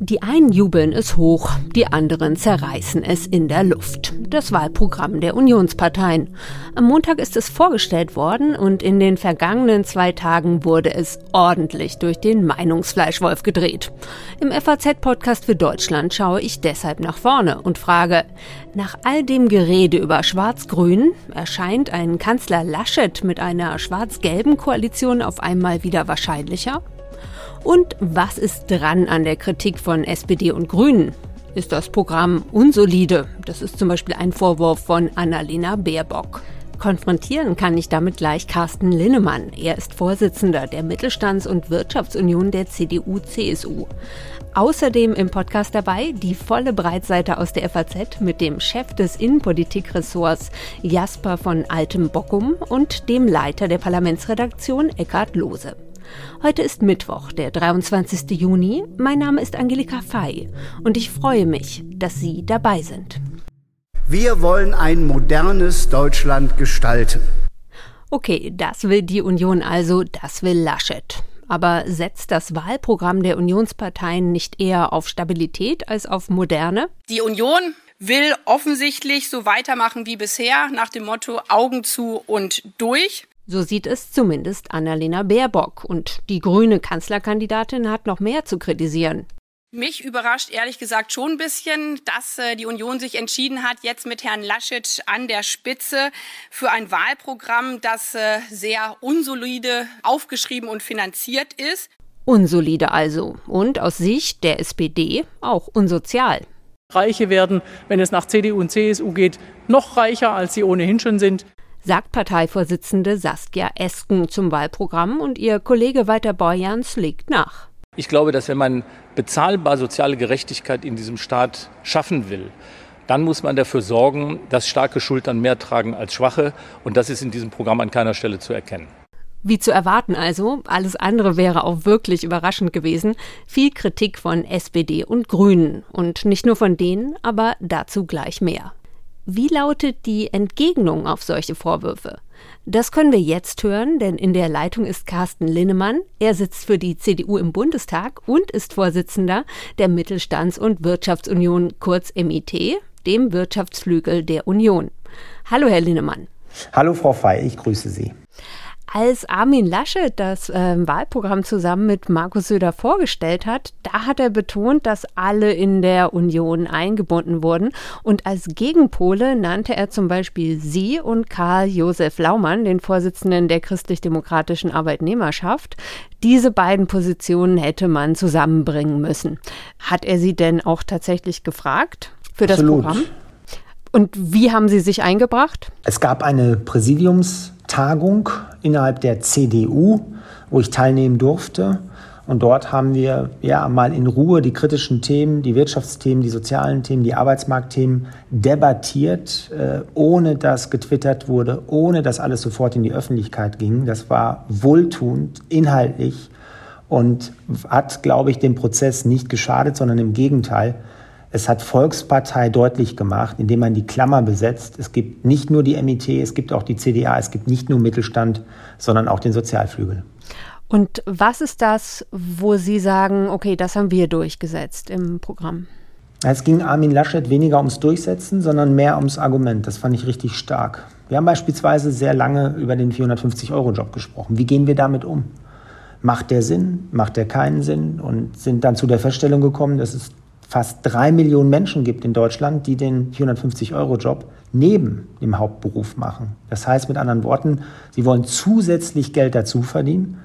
Die einen jubeln es hoch, die anderen zerreißen es in der Luft. Das Wahlprogramm der Unionsparteien. Am Montag ist es vorgestellt worden und in den vergangenen zwei Tagen wurde es ordentlich durch den Meinungsfleischwolf gedreht. Im FAZ-Podcast für Deutschland schaue ich deshalb nach vorne und frage, nach all dem Gerede über Schwarz-Grün erscheint ein Kanzler Laschet mit einer schwarz-gelben Koalition auf einmal wieder wahrscheinlicher? Und was ist dran an der Kritik von SPD und Grünen? Ist das Programm unsolide? Das ist zum Beispiel ein Vorwurf von Annalena Baerbock. Konfrontieren kann ich damit gleich Carsten Linnemann. Er ist Vorsitzender der Mittelstands- und Wirtschaftsunion der CDU-CSU. Außerdem im Podcast dabei die volle Breitseite aus der FAZ mit dem Chef des Innenpolitikressorts Jasper von Altem Bockum und dem Leiter der Parlamentsredaktion Eckhard Lohse. Heute ist Mittwoch, der 23. Juni. Mein Name ist Angelika Fei und ich freue mich, dass Sie dabei sind. Wir wollen ein modernes Deutschland gestalten. Okay, das will die Union also, das will Laschet. Aber setzt das Wahlprogramm der Unionsparteien nicht eher auf Stabilität als auf Moderne? Die Union will offensichtlich so weitermachen wie bisher, nach dem Motto Augen zu und durch. So sieht es zumindest Annalena Baerbock. Und die grüne Kanzlerkandidatin hat noch mehr zu kritisieren. Mich überrascht ehrlich gesagt schon ein bisschen, dass äh, die Union sich entschieden hat, jetzt mit Herrn Laschet an der Spitze für ein Wahlprogramm, das äh, sehr unsolide aufgeschrieben und finanziert ist. Unsolide also und aus Sicht der SPD auch unsozial. Reiche werden, wenn es nach CDU und CSU geht, noch reicher, als sie ohnehin schon sind sagt Parteivorsitzende Saskia Esken zum Wahlprogramm und ihr Kollege Walter Borjans legt nach. Ich glaube, dass wenn man bezahlbar soziale Gerechtigkeit in diesem Staat schaffen will, dann muss man dafür sorgen, dass starke Schultern mehr tragen als schwache. Und das ist in diesem Programm an keiner Stelle zu erkennen. Wie zu erwarten also, alles andere wäre auch wirklich überraschend gewesen. Viel Kritik von SPD und Grünen. Und nicht nur von denen, aber dazu gleich mehr. Wie lautet die Entgegnung auf solche Vorwürfe? Das können wir jetzt hören, denn in der Leitung ist Carsten Linnemann. Er sitzt für die CDU im Bundestag und ist Vorsitzender der Mittelstands- und Wirtschaftsunion, kurz MIT, dem Wirtschaftsflügel der Union. Hallo, Herr Linnemann. Hallo, Frau Fey, ich grüße Sie. Als Armin Laschet das äh, Wahlprogramm zusammen mit Markus Söder vorgestellt hat, da hat er betont, dass alle in der Union eingebunden wurden. Und als Gegenpole nannte er zum Beispiel Sie und Karl Josef Laumann, den Vorsitzenden der christlich-demokratischen Arbeitnehmerschaft. Diese beiden Positionen hätte man zusammenbringen müssen. Hat er Sie denn auch tatsächlich gefragt für das Absolut. Programm? Und wie haben Sie sich eingebracht? Es gab eine Präsidiums- Tagung innerhalb der CDU, wo ich teilnehmen durfte. Und dort haben wir ja mal in Ruhe die kritischen Themen, die Wirtschaftsthemen, die sozialen Themen, die Arbeitsmarktthemen debattiert, äh, ohne dass getwittert wurde, ohne dass alles sofort in die Öffentlichkeit ging. Das war wohltuend, inhaltlich und hat, glaube ich, dem Prozess nicht geschadet, sondern im Gegenteil es hat Volkspartei deutlich gemacht, indem man die Klammer besetzt. Es gibt nicht nur die MIT, es gibt auch die CDA, es gibt nicht nur Mittelstand, sondern auch den Sozialflügel. Und was ist das, wo Sie sagen, okay, das haben wir durchgesetzt im Programm? Es ging Armin Laschet weniger ums Durchsetzen, sondern mehr ums Argument. Das fand ich richtig stark. Wir haben beispielsweise sehr lange über den 450-Euro-Job gesprochen. Wie gehen wir damit um? Macht der Sinn? Macht der keinen Sinn? Und sind dann zu der Feststellung gekommen, dass es fast drei Millionen Menschen gibt in Deutschland, die den 450-Euro-Job neben dem Hauptberuf machen. Das heißt mit anderen Worten, sie wollen zusätzlich Geld dazu verdienen.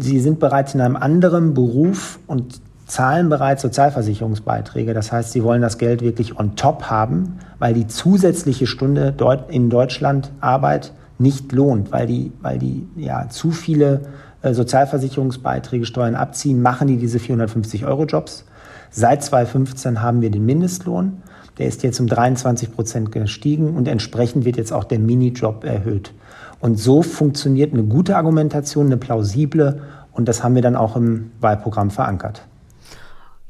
Sie sind bereits in einem anderen Beruf und zahlen bereits Sozialversicherungsbeiträge. Das heißt, sie wollen das Geld wirklich on top haben, weil die zusätzliche Stunde in Deutschland Arbeit nicht lohnt, weil die, weil die ja zu viele äh, Sozialversicherungsbeiträge, Steuern abziehen, machen die diese 450 Euro Jobs. Seit 2015 haben wir den Mindestlohn. Der ist jetzt um 23 Prozent gestiegen und entsprechend wird jetzt auch der Minijob erhöht. Und so funktioniert eine gute Argumentation, eine plausible und das haben wir dann auch im Wahlprogramm verankert.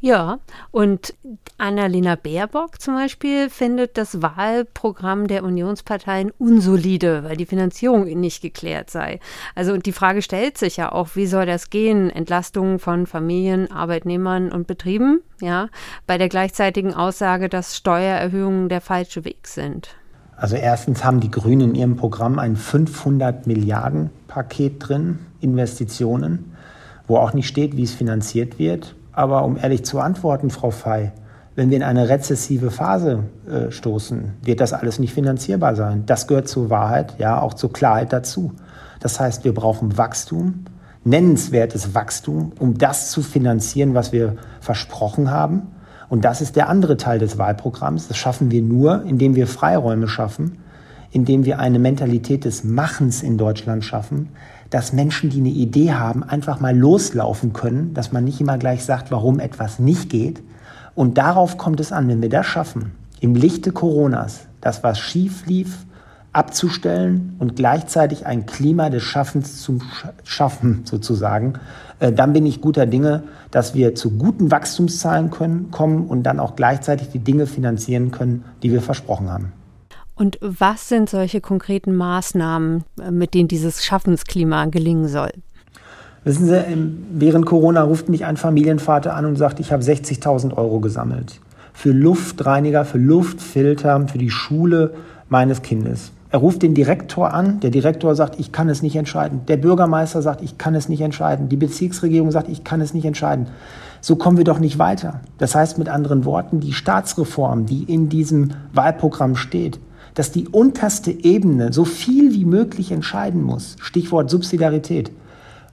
Ja, und Annalena Baerbock zum Beispiel findet das Wahlprogramm der Unionsparteien unsolide, weil die Finanzierung nicht geklärt sei. Also die Frage stellt sich ja auch, wie soll das gehen? Entlastungen von Familien, Arbeitnehmern und Betrieben, ja, bei der gleichzeitigen Aussage, dass Steuererhöhungen der falsche Weg sind. Also erstens haben die Grünen in ihrem Programm ein 500 Milliarden Paket drin, Investitionen, wo auch nicht steht, wie es finanziert wird. Aber um ehrlich zu antworten, Frau Fey, wenn wir in eine rezessive Phase äh, stoßen, wird das alles nicht finanzierbar sein. Das gehört zur Wahrheit, ja, auch zur Klarheit dazu. Das heißt, wir brauchen Wachstum, nennenswertes Wachstum, um das zu finanzieren, was wir versprochen haben. Und das ist der andere Teil des Wahlprogramms. Das schaffen wir nur, indem wir Freiräume schaffen, indem wir eine Mentalität des Machens in Deutschland schaffen, dass Menschen, die eine Idee haben, einfach mal loslaufen können, dass man nicht immer gleich sagt, warum etwas nicht geht. Und darauf kommt es an, wenn wir das schaffen, im Lichte Coronas, das, was schief lief, abzustellen und gleichzeitig ein Klima des Schaffens zu schaffen, sozusagen, äh, dann bin ich guter Dinge, dass wir zu guten Wachstumszahlen können, kommen und dann auch gleichzeitig die Dinge finanzieren können, die wir versprochen haben. Und was sind solche konkreten Maßnahmen, mit denen dieses Schaffensklima gelingen soll? Wissen Sie, während Corona ruft mich ein Familienvater an und sagt, ich habe 60.000 Euro gesammelt. Für Luftreiniger, für Luftfilter, für die Schule meines Kindes. Er ruft den Direktor an, der Direktor sagt, ich kann es nicht entscheiden. Der Bürgermeister sagt, ich kann es nicht entscheiden. Die Bezirksregierung sagt, ich kann es nicht entscheiden. So kommen wir doch nicht weiter. Das heißt mit anderen Worten, die Staatsreform, die in diesem Wahlprogramm steht, dass die unterste Ebene so viel wie möglich entscheiden muss, Stichwort Subsidiarität,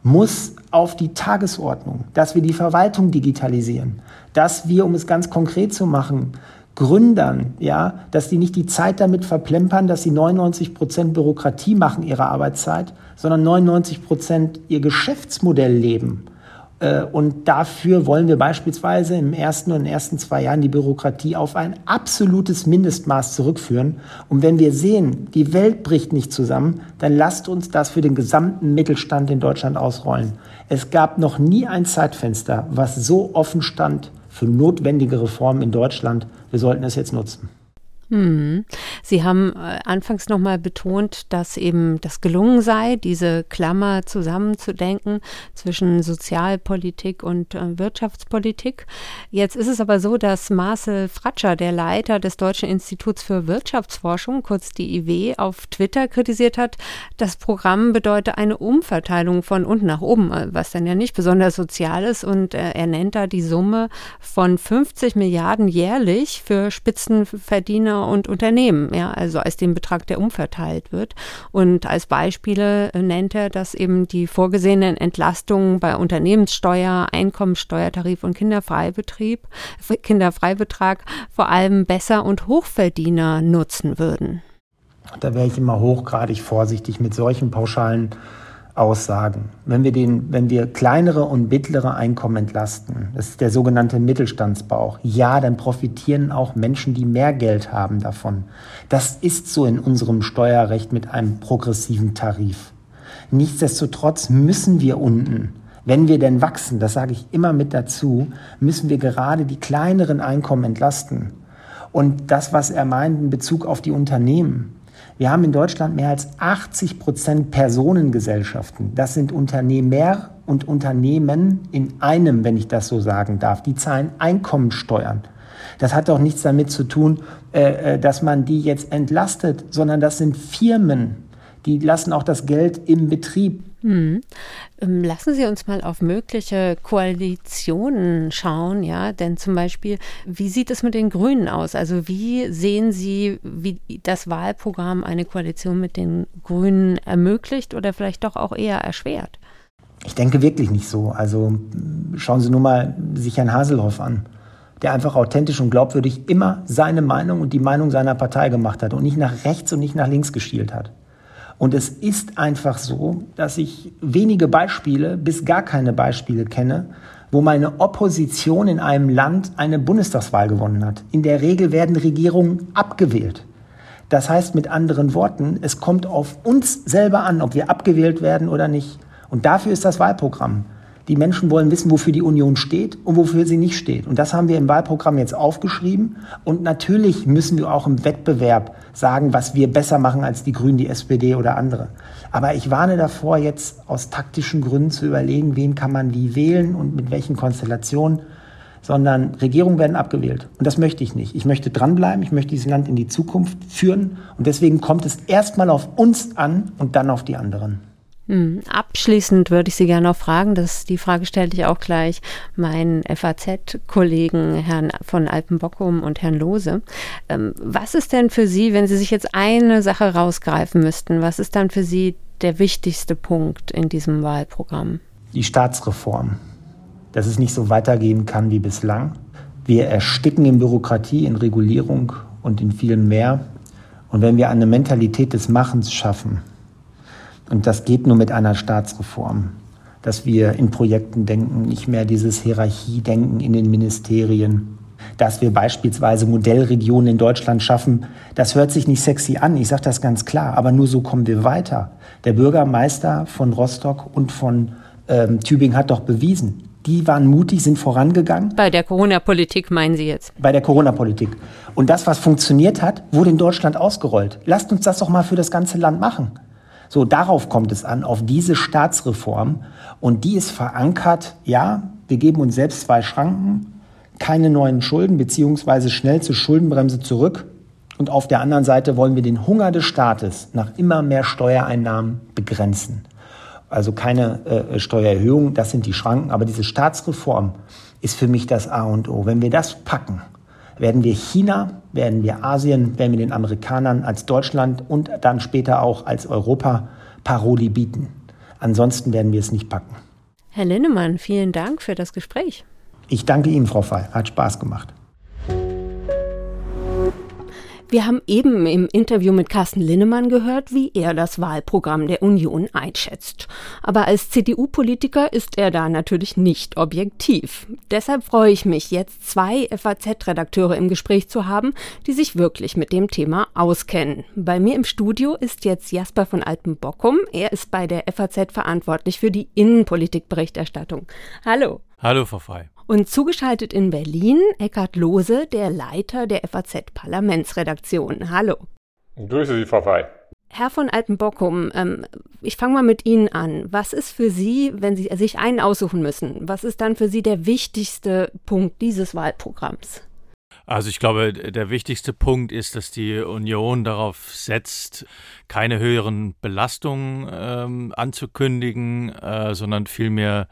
muss auf die Tagesordnung, dass wir die Verwaltung digitalisieren, dass wir, um es ganz konkret zu machen, Gründern, ja, dass die nicht die Zeit damit verplempern, dass sie 99 Prozent Bürokratie machen ihrer Arbeitszeit, sondern 99 Prozent ihr Geschäftsmodell leben und dafür wollen wir beispielsweise im ersten und ersten zwei Jahren die Bürokratie auf ein absolutes Mindestmaß zurückführen. Und wenn wir sehen, die Welt bricht nicht zusammen, dann lasst uns das für den gesamten Mittelstand in Deutschland ausrollen. Es gab noch nie ein Zeitfenster, was so offen stand für notwendige Reformen in Deutschland. Wir sollten es jetzt nutzen. Hm. Sie haben äh, anfangs nochmal betont, dass eben das gelungen sei, diese Klammer zusammenzudenken zwischen Sozialpolitik und äh, Wirtschaftspolitik. Jetzt ist es aber so, dass Marcel Fratscher, der Leiter des Deutschen Instituts für Wirtschaftsforschung, kurz die IW, auf Twitter kritisiert hat, das Programm bedeute eine Umverteilung von unten nach oben, äh, was dann ja nicht besonders sozial ist. Und er nennt da die Summe von 50 Milliarden jährlich für Spitzenverdiener und Unternehmen, ja, also als den Betrag, der umverteilt wird. Und als Beispiele äh, nennt er, dass eben die vorgesehenen Entlastungen bei Unternehmenssteuer, Einkommensteuertarif und Kinderfreibetrieb, Kinderfreibetrag vor allem Besser- und Hochverdiener nutzen würden. Da wäre ich immer hochgradig vorsichtig mit solchen pauschalen Aussagen. Wenn wir, den, wenn wir kleinere und mittlere Einkommen entlasten, das ist der sogenannte Mittelstandsbauch, ja, dann profitieren auch Menschen, die mehr Geld haben davon. Das ist so in unserem Steuerrecht mit einem progressiven Tarif. Nichtsdestotrotz müssen wir unten, wenn wir denn wachsen, das sage ich immer mit dazu, müssen wir gerade die kleineren Einkommen entlasten. Und das, was er meint in Bezug auf die Unternehmen, wir haben in Deutschland mehr als 80 Prozent Personengesellschaften. Das sind Unternehmer und Unternehmen in einem, wenn ich das so sagen darf. Die zahlen Einkommensteuern. Das hat doch nichts damit zu tun, äh, äh, dass man die jetzt entlastet, sondern das sind Firmen, die lassen auch das Geld im Betrieb. Hm. Lassen Sie uns mal auf mögliche Koalitionen schauen, ja, denn zum Beispiel, wie sieht es mit den Grünen aus? Also wie sehen Sie, wie das Wahlprogramm eine Koalition mit den Grünen ermöglicht oder vielleicht doch auch eher erschwert? Ich denke wirklich nicht so. Also schauen Sie nur mal sich Herrn Haselhoff an, der einfach authentisch und glaubwürdig immer seine Meinung und die Meinung seiner Partei gemacht hat und nicht nach rechts und nicht nach links geschielt hat. Und es ist einfach so, dass ich wenige Beispiele bis gar keine Beispiele kenne, wo meine Opposition in einem Land eine Bundestagswahl gewonnen hat. In der Regel werden Regierungen abgewählt. Das heißt mit anderen Worten, es kommt auf uns selber an, ob wir abgewählt werden oder nicht. Und dafür ist das Wahlprogramm. Die Menschen wollen wissen, wofür die Union steht und wofür sie nicht steht. Und das haben wir im Wahlprogramm jetzt aufgeschrieben. Und natürlich müssen wir auch im Wettbewerb sagen, was wir besser machen als die Grünen, die SPD oder andere. Aber ich warne davor, jetzt aus taktischen Gründen zu überlegen, wen kann man wie wählen und mit welchen Konstellationen sondern Regierungen werden abgewählt. Und das möchte ich nicht. Ich möchte dranbleiben, ich möchte dieses Land in die Zukunft führen. Und deswegen kommt es erstmal auf uns an und dann auf die anderen. Hm, abschließend würde ich Sie gerne noch fragen, das, die Frage stellte ich auch gleich meinen FAZ-Kollegen Herrn von Alpenbockum und Herrn Lose. Ähm, was ist denn für Sie, wenn Sie sich jetzt eine Sache rausgreifen müssten, was ist dann für Sie der wichtigste Punkt in diesem Wahlprogramm? Die Staatsreform. Dass es nicht so weitergehen kann wie bislang. Wir ersticken in Bürokratie, in Regulierung und in vielem mehr. Und wenn wir eine Mentalität des Machens schaffen, und das geht nur mit einer Staatsreform, dass wir in Projekten denken, nicht mehr dieses Hierarchiedenken in den Ministerien, dass wir beispielsweise Modellregionen in Deutschland schaffen. Das hört sich nicht sexy an, ich sage das ganz klar, aber nur so kommen wir weiter. Der Bürgermeister von Rostock und von ähm, Tübingen hat doch bewiesen, die waren mutig, sind vorangegangen. Bei der Corona-Politik meinen Sie jetzt? Bei der Corona-Politik. Und das, was funktioniert hat, wurde in Deutschland ausgerollt. Lasst uns das doch mal für das ganze Land machen. So, darauf kommt es an, auf diese Staatsreform. Und die ist verankert, ja, wir geben uns selbst zwei Schranken, keine neuen Schulden, beziehungsweise schnell zur Schuldenbremse zurück. Und auf der anderen Seite wollen wir den Hunger des Staates nach immer mehr Steuereinnahmen begrenzen. Also keine äh, Steuererhöhung, das sind die Schranken. Aber diese Staatsreform ist für mich das A und O. Wenn wir das packen, werden wir China, werden wir Asien, werden wir den Amerikanern als Deutschland und dann später auch als Europa Paroli bieten. Ansonsten werden wir es nicht packen. Herr Linnemann, vielen Dank für das Gespräch. Ich danke Ihnen, Frau Fey. Hat Spaß gemacht. Wir haben eben im Interview mit Carsten Linnemann gehört, wie er das Wahlprogramm der Union einschätzt. Aber als CDU-Politiker ist er da natürlich nicht objektiv. Deshalb freue ich mich, jetzt zwei FAZ-Redakteure im Gespräch zu haben, die sich wirklich mit dem Thema auskennen. Bei mir im Studio ist jetzt Jasper von Alpenbockum. Er ist bei der FAZ verantwortlich für die Innenpolitikberichterstattung. Hallo. Hallo, Frau Frei. Und zugeschaltet in Berlin Eckhard Lohse, der Leiter der FAZ Parlamentsredaktion. Hallo. Grüße Sie, Frau Frei. Herr von Altenbockum, ähm, ich fange mal mit Ihnen an. Was ist für Sie, wenn Sie sich einen aussuchen müssen, was ist dann für Sie der wichtigste Punkt dieses Wahlprogramms? Also ich glaube, der wichtigste Punkt ist, dass die Union darauf setzt, keine höheren Belastungen ähm, anzukündigen, äh, sondern vielmehr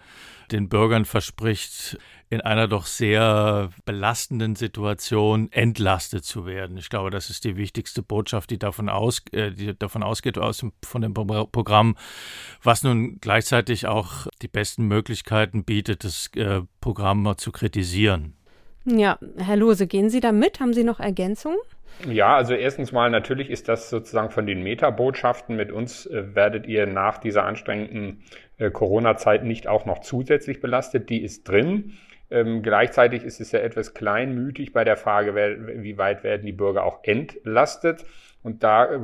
den Bürgern verspricht, in einer doch sehr belastenden Situation entlastet zu werden. Ich glaube, das ist die wichtigste Botschaft, die davon, aus, äh, die davon ausgeht aus dem, von dem Programm, was nun gleichzeitig auch die besten Möglichkeiten bietet, das äh, Programm zu kritisieren. Ja, Herr Lose, gehen Sie da mit? Haben Sie noch Ergänzungen? Ja, also erstens mal natürlich ist das sozusagen von den Metabotschaften. Mit uns äh, werdet ihr nach dieser anstrengenden äh, Corona-Zeit nicht auch noch zusätzlich belastet. Die ist drin. Ähm, gleichzeitig ist es ja etwas kleinmütig bei der Frage, wer, wie weit werden die Bürger auch entlastet. Und da äh,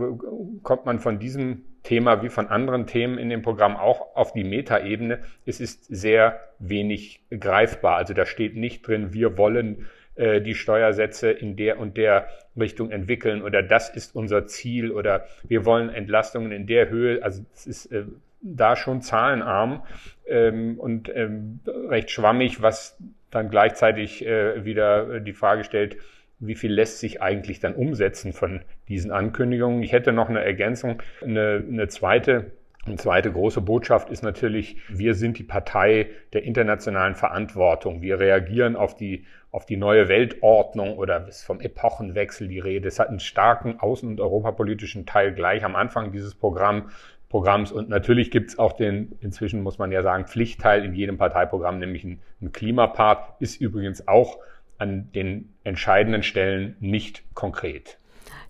kommt man von diesem Thema wie von anderen Themen in dem Programm auch auf die Metaebene. Es ist sehr wenig greifbar. Also da steht nicht drin, wir wollen äh, die Steuersätze in der und der Richtung entwickeln oder das ist unser Ziel oder wir wollen Entlastungen in der Höhe. Also es ist äh, da schon zahlenarm ähm, und ähm, recht schwammig, was dann gleichzeitig äh, wieder die Frage stellt, wie viel lässt sich eigentlich dann umsetzen von diesen Ankündigungen. Ich hätte noch eine Ergänzung, eine, eine zweite eine zweite große Botschaft ist natürlich, wir sind die Partei der internationalen Verantwortung. Wir reagieren auf die, auf die neue Weltordnung oder ist vom Epochenwechsel die Rede. Es hat einen starken außen- und europapolitischen Teil gleich am Anfang dieses Programm, Programms. Und natürlich gibt es auch den, inzwischen muss man ja sagen, Pflichtteil in jedem Parteiprogramm, nämlich ein, ein Klimapart, ist übrigens auch an den entscheidenden Stellen nicht konkret.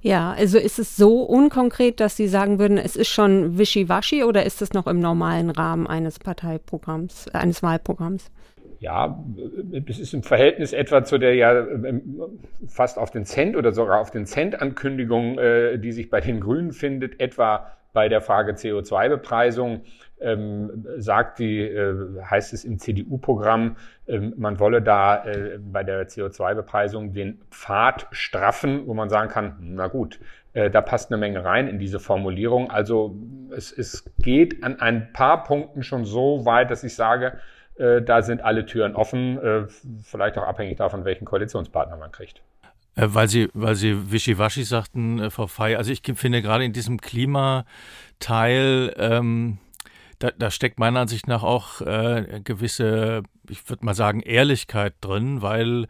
Ja, also ist es so unkonkret, dass Sie sagen würden, es ist schon wischiwaschi oder ist es noch im normalen Rahmen eines Parteiprogramms, eines Wahlprogramms? Ja, es ist im Verhältnis etwa zu der ja ähm, fast auf den Cent oder sogar auf den Cent Ankündigung, äh, die sich bei den Grünen findet, etwa bei der Frage CO2-Bepreisung ähm, sagt die, äh, heißt es im CDU-Programm, ähm, man wolle da äh, bei der CO2-Bepreisung den Pfad straffen, wo man sagen kann, na gut, äh, da passt eine Menge rein in diese Formulierung. Also es, es geht an ein paar Punkten schon so weit, dass ich sage, äh, da sind alle Türen offen, äh, vielleicht auch abhängig davon, welchen Koalitionspartner man kriegt. Äh, weil Sie, weil Sie Wischiwaschi sagten, äh, Frau Fey, also ich finde gerade in diesem Klimateil, ähm, da, da steckt meiner Ansicht nach auch äh, gewisse, ich würde mal sagen, Ehrlichkeit drin, weil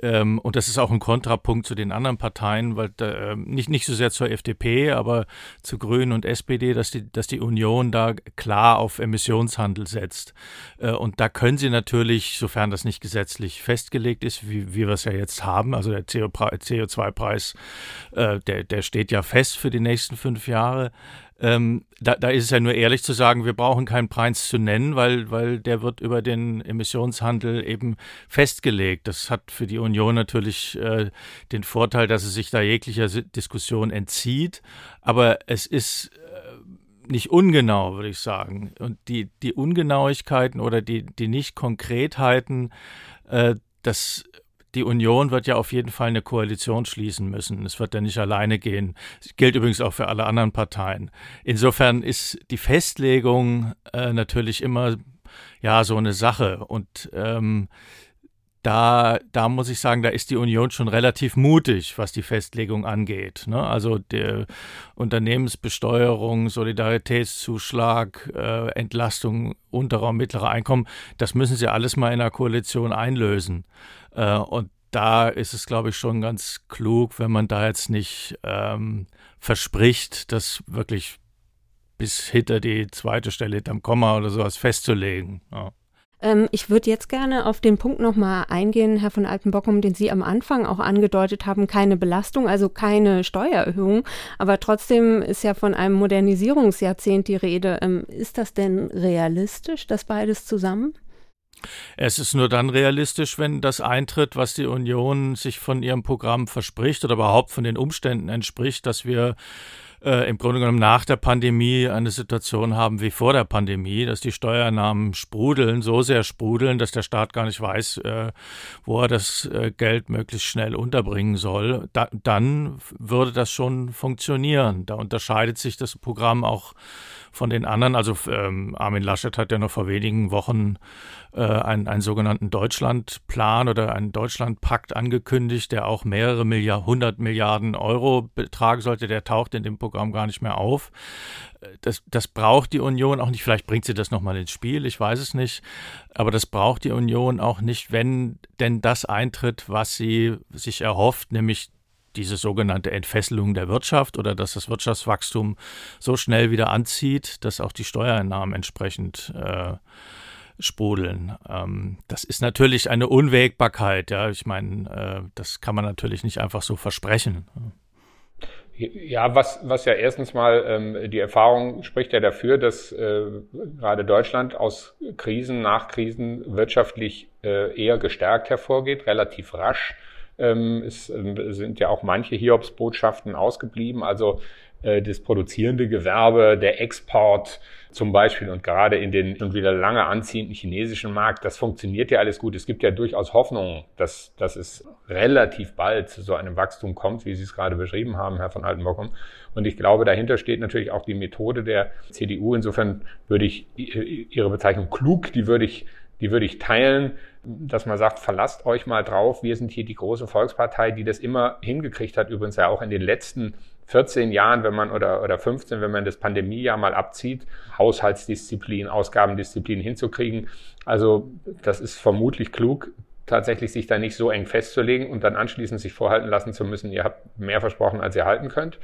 ähm, und das ist auch ein Kontrapunkt zu den anderen Parteien, weil äh, nicht, nicht so sehr zur FDP, aber zu Grünen und SPD, dass die, dass die Union da klar auf Emissionshandel setzt. Äh, und da können sie natürlich, sofern das nicht gesetzlich festgelegt ist, wie, wie wir es ja jetzt haben, also der CO2-Preis, äh, der, der steht ja fest für die nächsten fünf Jahre, ähm, da, da ist es ja nur ehrlich zu sagen, wir brauchen keinen Preis zu nennen, weil, weil der wird über den Emissionshandel eben festgelegt. Das hat für die Union natürlich äh, den Vorteil, dass es sich da jeglicher Diskussion entzieht. Aber es ist äh, nicht ungenau, würde ich sagen. Und die, die Ungenauigkeiten oder die, die Nicht-Konkretheiten, äh, das die Union wird ja auf jeden Fall eine Koalition schließen müssen. Es wird ja nicht alleine gehen. Das gilt übrigens auch für alle anderen Parteien. Insofern ist die Festlegung äh, natürlich immer ja so eine Sache. Und ähm, da, da muss ich sagen, da ist die Union schon relativ mutig, was die Festlegung angeht. Ne? Also der Unternehmensbesteuerung, Solidaritätszuschlag, äh, Entlastung unterer und mittlerer Einkommen, das müssen sie alles mal in der Koalition einlösen. Äh, und da ist es, glaube ich, schon ganz klug, wenn man da jetzt nicht ähm, verspricht, das wirklich bis hinter die zweite Stelle hinterm Komma oder sowas festzulegen. Ja. Ähm, ich würde jetzt gerne auf den Punkt nochmal eingehen, Herr von Altenbockum, den Sie am Anfang auch angedeutet haben, keine Belastung, also keine Steuererhöhung, aber trotzdem ist ja von einem Modernisierungsjahrzehnt die Rede. Ähm, ist das denn realistisch, das beides zusammen? Es ist nur dann realistisch, wenn das eintritt, was die Union sich von ihrem Programm verspricht oder überhaupt von den Umständen entspricht, dass wir äh, im Grunde genommen nach der Pandemie eine Situation haben wie vor der Pandemie, dass die Steuernahmen sprudeln, so sehr sprudeln, dass der Staat gar nicht weiß, äh, wo er das äh, Geld möglichst schnell unterbringen soll. Da, dann würde das schon funktionieren. Da unterscheidet sich das Programm auch von den anderen. Also ähm, Armin Laschet hat ja noch vor wenigen Wochen äh, einen, einen sogenannten Deutschlandplan oder einen Deutschlandpakt angekündigt, der auch mehrere Milliard, 100 Milliarden Euro betragen sollte. Der taucht in dem Programm gar nicht mehr auf. Das, das braucht die Union auch nicht. Vielleicht bringt sie das nochmal ins Spiel, ich weiß es nicht. Aber das braucht die Union auch nicht, wenn denn das eintritt, was sie sich erhofft, nämlich diese sogenannte Entfesselung der Wirtschaft oder dass das Wirtschaftswachstum so schnell wieder anzieht, dass auch die Steuereinnahmen entsprechend äh, sprudeln. Ähm, das ist natürlich eine Unwägbarkeit. Ja, ich meine, äh, das kann man natürlich nicht einfach so versprechen. Ja, was, was ja erstens mal ähm, die Erfahrung spricht ja dafür, dass äh, gerade Deutschland aus Krisen, nach Krisen wirtschaftlich äh, eher gestärkt hervorgeht, relativ rasch. Ähm, es äh, sind ja auch manche Hiobsbotschaften ausgeblieben. Also äh, das produzierende Gewerbe, der Export zum Beispiel und gerade in den schon wieder lange anziehenden chinesischen Markt, das funktioniert ja alles gut. Es gibt ja durchaus Hoffnung, dass, dass es relativ bald zu so einem Wachstum kommt, wie Sie es gerade beschrieben haben, Herr von Altenbockum. Und ich glaube, dahinter steht natürlich auch die Methode der CDU. Insofern würde ich Ihre Bezeichnung klug, die würde ich die würde ich teilen, dass man sagt, verlasst euch mal drauf, wir sind hier die große Volkspartei, die das immer hingekriegt hat, übrigens ja auch in den letzten 14 Jahren, wenn man oder, oder 15, wenn man das Pandemiejahr mal abzieht, Haushaltsdisziplin, Ausgabendisziplin hinzukriegen. Also das ist vermutlich klug, tatsächlich sich da nicht so eng festzulegen und dann anschließend sich vorhalten lassen zu müssen, ihr habt mehr versprochen, als ihr halten könnt.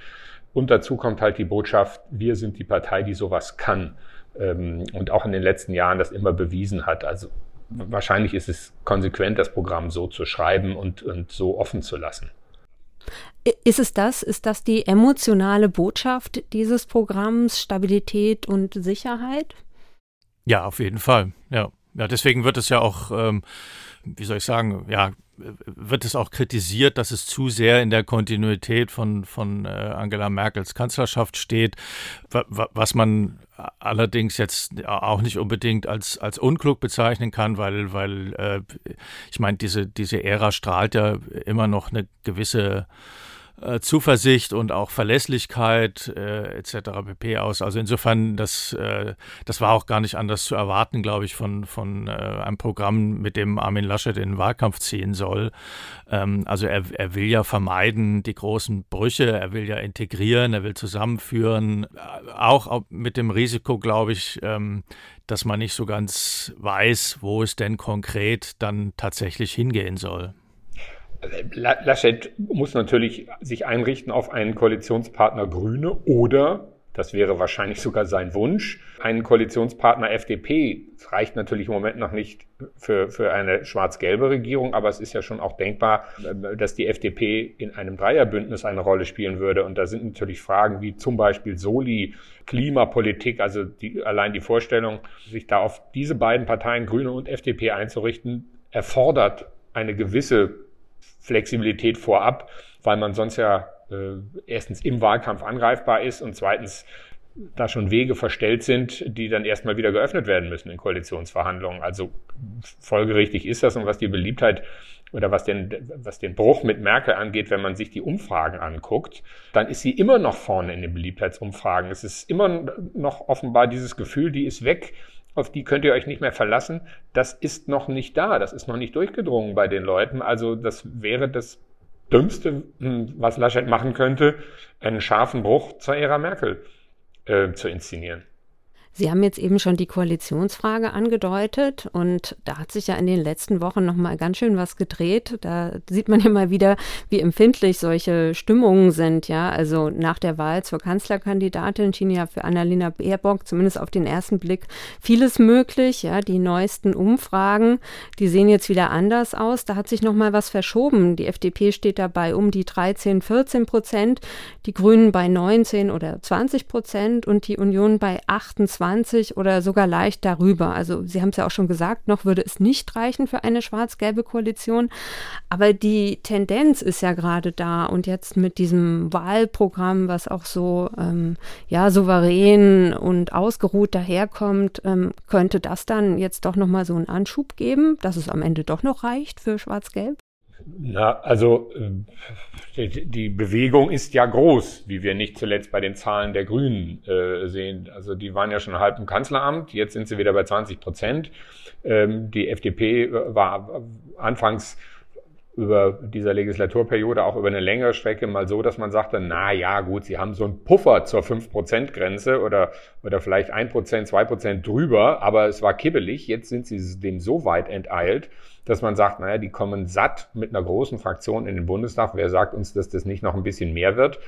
Und dazu kommt halt die Botschaft, wir sind die Partei, die sowas kann ähm, und auch in den letzten Jahren das immer bewiesen hat. Also wahrscheinlich ist es konsequent, das Programm so zu schreiben und, und so offen zu lassen. Ist es das? Ist das die emotionale Botschaft dieses Programms, Stabilität und Sicherheit? Ja, auf jeden Fall. Ja, Ja, deswegen wird es ja auch, ähm, wie soll ich sagen, ja, wird es auch kritisiert, dass es zu sehr in der Kontinuität von, von äh, Angela Merkels Kanzlerschaft steht, was man allerdings jetzt auch nicht unbedingt als, als unklug bezeichnen kann, weil, weil äh, ich meine, diese, diese Ära strahlt ja immer noch eine gewisse äh, Zuversicht und auch Verlässlichkeit äh, etc. pp. aus. Also insofern, das, äh, das war auch gar nicht anders zu erwarten, glaube ich, von, von äh, einem Programm, mit dem Armin Laschet in den Wahlkampf ziehen soll. Ähm, also er, er will ja vermeiden die großen Brüche, er will ja integrieren, er will zusammenführen, äh, auch mit dem Risiko, glaube ich, ähm, dass man nicht so ganz weiß, wo es denn konkret dann tatsächlich hingehen soll. Laschet muss natürlich sich einrichten auf einen Koalitionspartner Grüne oder, das wäre wahrscheinlich sogar sein Wunsch, einen Koalitionspartner FDP. Das reicht natürlich im Moment noch nicht für, für eine schwarz-gelbe Regierung, aber es ist ja schon auch denkbar, dass die FDP in einem Dreierbündnis eine Rolle spielen würde. Und da sind natürlich Fragen wie zum Beispiel Soli, Klimapolitik, also die, allein die Vorstellung, sich da auf diese beiden Parteien, Grüne und FDP einzurichten, erfordert eine gewisse Flexibilität vorab, weil man sonst ja äh, erstens im Wahlkampf angreifbar ist und zweitens da schon Wege verstellt sind, die dann erstmal wieder geöffnet werden müssen in Koalitionsverhandlungen. Also folgerichtig ist das und was die Beliebtheit oder was den, was den Bruch mit Merkel angeht, wenn man sich die Umfragen anguckt, dann ist sie immer noch vorne in den Beliebtheitsumfragen. Es ist immer noch offenbar dieses Gefühl, die ist weg auf die könnt ihr euch nicht mehr verlassen, das ist noch nicht da, das ist noch nicht durchgedrungen bei den Leuten. Also das wäre das Dümmste, hm, was Laschet machen könnte, einen scharfen Bruch zur Ära Merkel äh, zu inszenieren. Sie haben jetzt eben schon die Koalitionsfrage angedeutet und da hat sich ja in den letzten Wochen noch mal ganz schön was gedreht. Da sieht man ja mal wieder, wie empfindlich solche Stimmungen sind. Ja, also nach der Wahl zur Kanzlerkandidatin schien ja für Annalena Baerbock zumindest auf den ersten Blick vieles möglich. Ja, die neuesten Umfragen, die sehen jetzt wieder anders aus. Da hat sich noch mal was verschoben. Die FDP steht dabei um die 13, 14 Prozent, die Grünen bei 19 oder 20 Prozent und die Union bei 28 20 oder sogar leicht darüber. Also Sie haben es ja auch schon gesagt, noch würde es nicht reichen für eine schwarz-gelbe Koalition. Aber die Tendenz ist ja gerade da und jetzt mit diesem Wahlprogramm, was auch so ähm, ja souverän und ausgeruht daherkommt, ähm, könnte das dann jetzt doch nochmal so einen Anschub geben, dass es am Ende doch noch reicht für schwarz-gelb? Na, also äh, die Bewegung ist ja groß, wie wir nicht zuletzt bei den Zahlen der Grünen äh, sehen. Also die waren ja schon halb im Kanzleramt, jetzt sind sie wieder bei 20 Prozent. Ähm, die FDP äh, war anfangs über dieser Legislaturperiode auch über eine längere Strecke mal so, dass man sagte, na ja, gut, sie haben so einen Puffer zur 5%-Grenze oder, oder vielleicht 1%, 2% drüber, aber es war kibbelig. Jetzt sind sie dem so weit enteilt, dass man sagt, naja, die kommen satt mit einer großen Fraktion in den Bundestag. Wer sagt uns, dass das nicht noch ein bisschen mehr wird?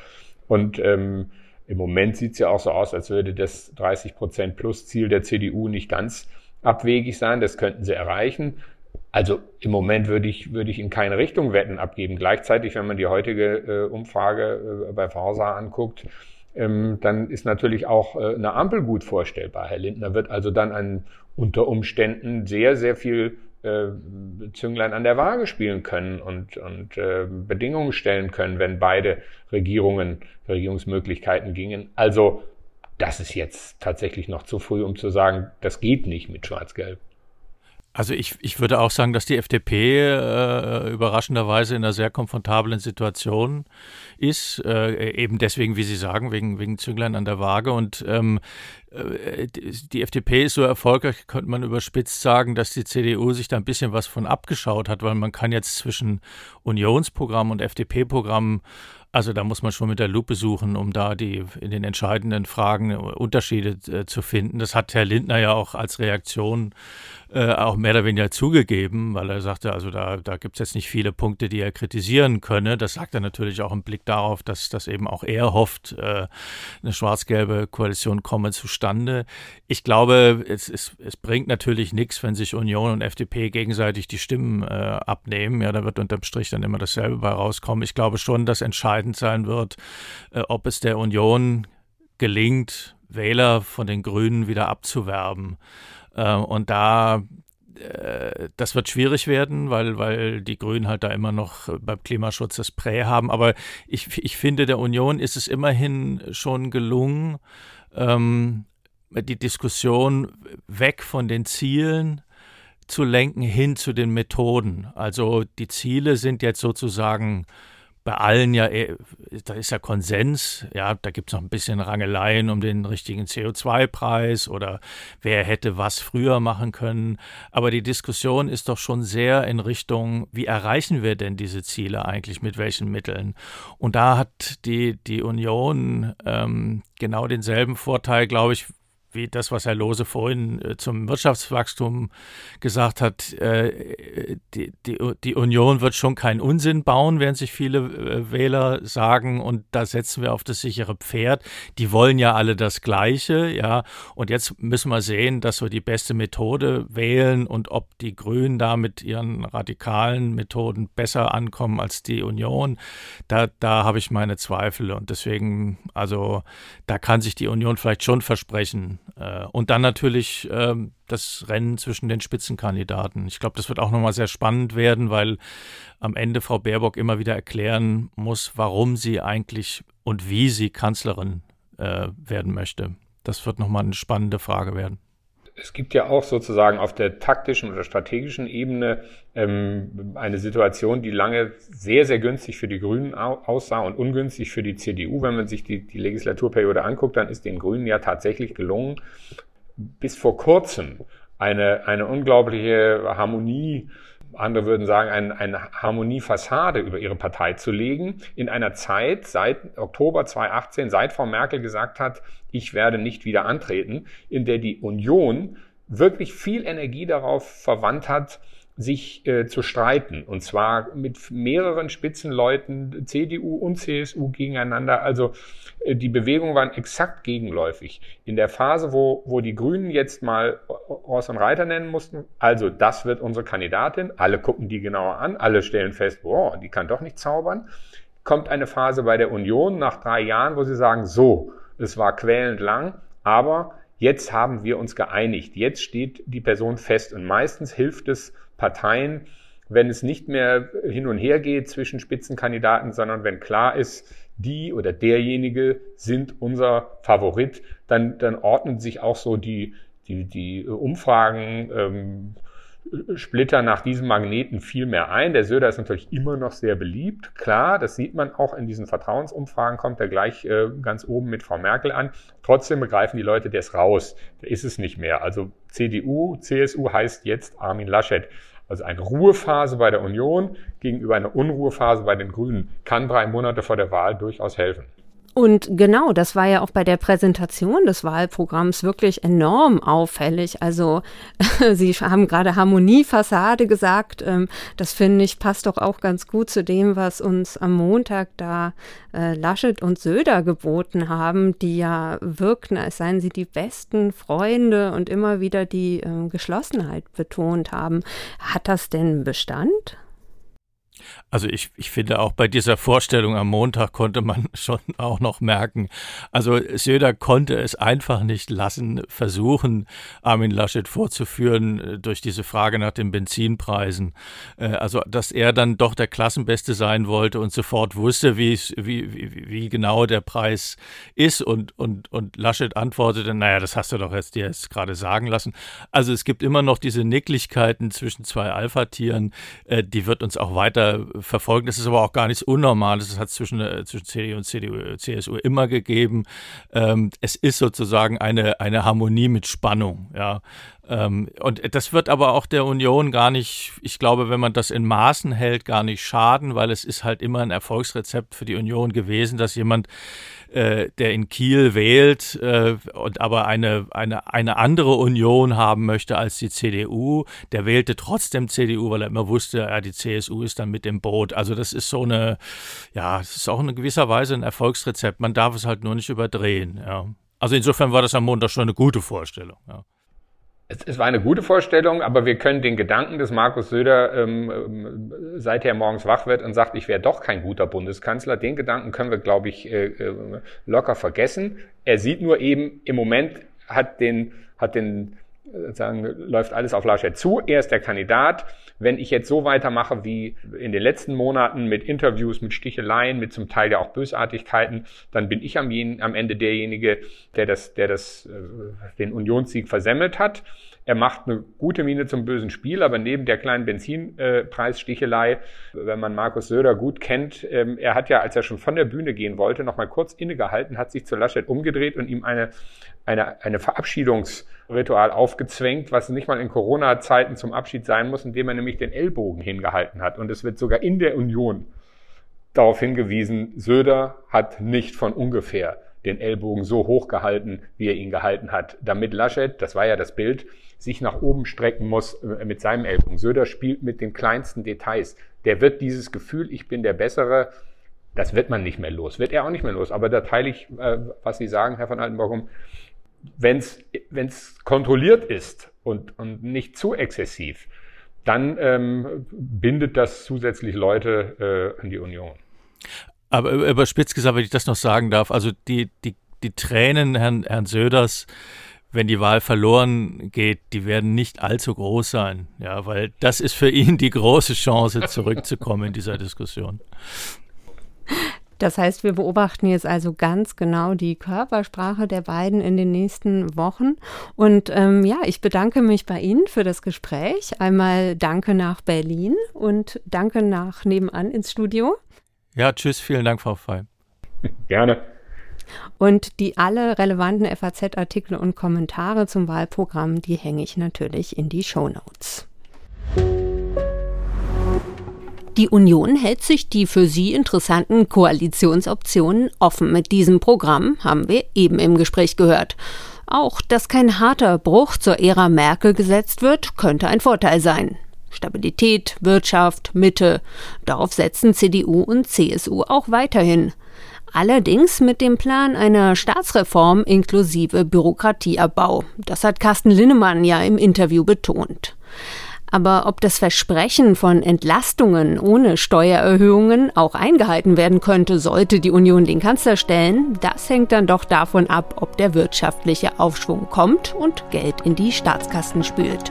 Und ähm, im Moment sieht es ja auch so aus, als würde das 30% plus Ziel der CDU nicht ganz abwegig sein. Das könnten sie erreichen. Also im Moment würde ich, würde ich in keine Richtung Wetten abgeben. Gleichzeitig, wenn man die heutige äh, Umfrage äh, bei Forsa anguckt, ähm, dann ist natürlich auch äh, eine Ampel gut vorstellbar. Herr Lindner wird also dann an unter Umständen sehr, sehr viel äh, Zünglein an der Waage spielen können und, und äh, Bedingungen stellen können, wenn beide Regierungen, Regierungsmöglichkeiten gingen. Also das ist jetzt tatsächlich noch zu früh, um zu sagen, das geht nicht mit Schwarz-Gelb. Also ich, ich würde auch sagen, dass die FDP äh, überraschenderweise in einer sehr komfortablen Situation ist, äh, eben deswegen, wie Sie sagen, wegen, wegen Zünglein an der Waage. Und ähm, äh, die FDP ist so erfolgreich, könnte man überspitzt sagen, dass die CDU sich da ein bisschen was von abgeschaut hat, weil man kann jetzt zwischen Unionsprogramm und FDP-Programm also da muss man schon mit der Lupe suchen, um da die in den entscheidenden Fragen Unterschiede äh, zu finden. Das hat Herr Lindner ja auch als Reaktion äh, auch mehr oder weniger zugegeben, weil er sagte, also da, da gibt es jetzt nicht viele Punkte, die er kritisieren könne. Das sagt er natürlich auch im Blick darauf, dass, dass eben auch er hofft, äh, eine schwarz-gelbe Koalition komme zustande. Ich glaube, es, es, es bringt natürlich nichts, wenn sich Union und FDP gegenseitig die Stimmen äh, abnehmen. Ja, da wird unterm Strich dann immer dasselbe bei rauskommen. Ich glaube schon, dass entscheidend sein wird, äh, ob es der Union gelingt, Wähler von den Grünen wieder abzuwerben. Ähm, und da äh, das wird schwierig werden, weil, weil die Grünen halt da immer noch beim Klimaschutz das Prä haben. Aber ich, ich finde, der Union ist es immerhin schon gelungen, ähm, die Diskussion weg von den Zielen zu lenken hin zu den Methoden. Also die Ziele sind jetzt sozusagen bei allen ja, eh, da ist ja Konsens, ja, da gibt es noch ein bisschen Rangeleien um den richtigen CO2-Preis oder wer hätte was früher machen können. Aber die Diskussion ist doch schon sehr in Richtung, wie erreichen wir denn diese Ziele eigentlich, mit welchen Mitteln? Und da hat die, die Union ähm, genau denselben Vorteil, glaube ich, wie das, was Herr Lose vorhin äh, zum Wirtschaftswachstum gesagt hat, äh, die, die, die, Union wird schon keinen Unsinn bauen, während sich viele äh, Wähler sagen, und da setzen wir auf das sichere Pferd. Die wollen ja alle das Gleiche, ja. Und jetzt müssen wir sehen, dass wir die beste Methode wählen und ob die Grünen da mit ihren radikalen Methoden besser ankommen als die Union, da, da habe ich meine Zweifel. Und deswegen, also da kann sich die Union vielleicht schon versprechen, und dann natürlich ähm, das Rennen zwischen den Spitzenkandidaten. Ich glaube, das wird auch nochmal sehr spannend werden, weil am Ende Frau Baerbock immer wieder erklären muss, warum sie eigentlich und wie sie Kanzlerin äh, werden möchte. Das wird nochmal eine spannende Frage werden es gibt ja auch sozusagen auf der taktischen oder strategischen Ebene ähm, eine Situation, die lange sehr, sehr günstig für die Grünen aussah und ungünstig für die CDU. Wenn man sich die, die Legislaturperiode anguckt, dann ist den Grünen ja tatsächlich gelungen, bis vor kurzem eine, eine unglaubliche Harmonie andere würden sagen, ein, eine Harmoniefassade über ihre Partei zu legen, in einer Zeit seit Oktober 2018, seit Frau Merkel gesagt hat, ich werde nicht wieder antreten, in der die Union wirklich viel Energie darauf verwandt hat, sich äh, zu streiten. Und zwar mit mehreren Spitzenleuten, CDU und CSU gegeneinander. Also äh, die Bewegungen waren exakt gegenläufig. In der Phase, wo, wo die Grünen jetzt mal Ross und Reiter nennen mussten, also das wird unsere Kandidatin, alle gucken die genauer an, alle stellen fest, boah, die kann doch nicht zaubern, kommt eine Phase bei der Union nach drei Jahren, wo sie sagen, so, es war quälend lang, aber jetzt haben wir uns geeinigt, jetzt steht die Person fest und meistens hilft es, Parteien, wenn es nicht mehr hin und her geht zwischen Spitzenkandidaten, sondern wenn klar ist, die oder derjenige sind unser Favorit, dann, dann ordnen sich auch so die, die, die Umfragen, ähm, Splitter nach diesem Magneten viel mehr ein. Der Söder ist natürlich immer noch sehr beliebt. Klar, das sieht man auch in diesen Vertrauensumfragen, kommt er gleich äh, ganz oben mit Frau Merkel an. Trotzdem begreifen die Leute, der ist raus. Der ist es nicht mehr. Also CDU, CSU heißt jetzt Armin Laschet. Also eine Ruhephase bei der Union gegenüber einer Unruhephase bei den Grünen kann drei Monate vor der Wahl durchaus helfen. Und genau, das war ja auch bei der Präsentation des Wahlprogramms wirklich enorm auffällig. Also Sie haben gerade Harmoniefassade gesagt. Ähm, das finde ich passt doch auch ganz gut zu dem, was uns am Montag da äh, Laschet und Söder geboten haben, die ja wirkten, als seien sie die besten Freunde und immer wieder die äh, Geschlossenheit betont haben. Hat das denn Bestand? Also ich, ich finde auch bei dieser Vorstellung am Montag konnte man schon auch noch merken, also Söder konnte es einfach nicht lassen, versuchen, Armin Laschet vorzuführen äh, durch diese Frage nach den Benzinpreisen. Äh, also dass er dann doch der Klassenbeste sein wollte und sofort wusste, wie, wie, wie, genau der Preis ist und, und, und Laschet antwortete, naja, das hast du doch jetzt dir jetzt gerade sagen lassen. Also es gibt immer noch diese Nicklichkeiten zwischen zwei Alpha-Tieren, äh, die wird uns auch weiter verfolgen. Das ist aber auch gar nichts Unnormales. Das hat zwischen, äh, zwischen CDU und CDU, CSU immer gegeben. Ähm, es ist sozusagen eine, eine Harmonie mit Spannung. Ja. Ähm, und das wird aber auch der Union gar nicht, ich glaube, wenn man das in Maßen hält, gar nicht schaden, weil es ist halt immer ein Erfolgsrezept für die Union gewesen, dass jemand, äh, der in Kiel wählt äh, und aber eine, eine, eine andere Union haben möchte als die CDU, der wählte trotzdem CDU, weil er immer wusste, ja, die CSU ist dann mit im Boot. Also das ist so eine, ja, es ist auch in gewisser Weise ein Erfolgsrezept. Man darf es halt nur nicht überdrehen. Ja. Also insofern war das am Montag schon eine gute Vorstellung. Ja. Es, es, war eine gute Vorstellung, aber wir können den Gedanken des Markus Söder, ähm, ähm, seit er morgens wach wird und sagt, ich wäre doch kein guter Bundeskanzler, den Gedanken können wir, glaube ich, äh, äh, locker vergessen. Er sieht nur eben, im Moment hat den, hat den sagen, läuft alles auf Laschet zu. Er ist der Kandidat. Wenn ich jetzt so weitermache wie in den letzten Monaten mit Interviews, mit Sticheleien, mit zum Teil ja auch Bösartigkeiten, dann bin ich am, am Ende derjenige, der das, der das, äh, den Unionssieg versemmelt hat. Er macht eine gute Miene zum bösen Spiel, aber neben der kleinen Benzinpreisstichelei, wenn man Markus Söder gut kennt, ähm, er hat ja, als er schon von der Bühne gehen wollte, noch mal kurz innegehalten, hat sich zu Laschet umgedreht und ihm eine, eine, eine Verabschiedungsritual aufgezwängt, was nicht mal in Corona-Zeiten zum Abschied sein muss, indem er nämlich den Ellbogen hingehalten hat. Und es wird sogar in der Union darauf hingewiesen, Söder hat nicht von ungefähr den Ellbogen so hoch gehalten, wie er ihn gehalten hat, damit Laschet, das war ja das Bild, sich nach oben strecken muss äh, mit seinem Ellbogen. Söder spielt mit den kleinsten Details. Der wird dieses Gefühl, ich bin der Bessere, das wird man nicht mehr los. Wird er auch nicht mehr los. Aber da teile ich, äh, was Sie sagen, Herr von Altenbochum, wenn es kontrolliert ist und, und nicht zu exzessiv, dann ähm, bindet das zusätzlich Leute äh, an die Union. Aber überspitzt gesagt, wenn ich das noch sagen darf, also die, die, die Tränen Herrn, Herrn Söders, wenn die Wahl verloren geht, die werden nicht allzu groß sein. Ja, weil das ist für ihn die große Chance, zurückzukommen in dieser Diskussion. Das heißt, wir beobachten jetzt also ganz genau die Körpersprache der beiden in den nächsten Wochen. Und ähm, ja, ich bedanke mich bei Ihnen für das Gespräch. Einmal danke nach Berlin und danke nach nebenan ins Studio. Ja, tschüss, vielen Dank, Frau Fey. Gerne. Und die alle relevanten FAZ-Artikel und Kommentare zum Wahlprogramm, die hänge ich natürlich in die Show Notes. Die Union hält sich die für sie interessanten Koalitionsoptionen offen. Mit diesem Programm haben wir eben im Gespräch gehört. Auch, dass kein harter Bruch zur Ära Merkel gesetzt wird, könnte ein Vorteil sein. Stabilität, Wirtschaft, Mitte. Darauf setzen CDU und CSU auch weiterhin. Allerdings mit dem Plan einer Staatsreform inklusive Bürokratieabbau. Das hat Carsten Linnemann ja im Interview betont. Aber ob das Versprechen von Entlastungen ohne Steuererhöhungen auch eingehalten werden könnte, sollte die Union den Kanzler stellen, das hängt dann doch davon ab, ob der wirtschaftliche Aufschwung kommt und Geld in die Staatskassen spült.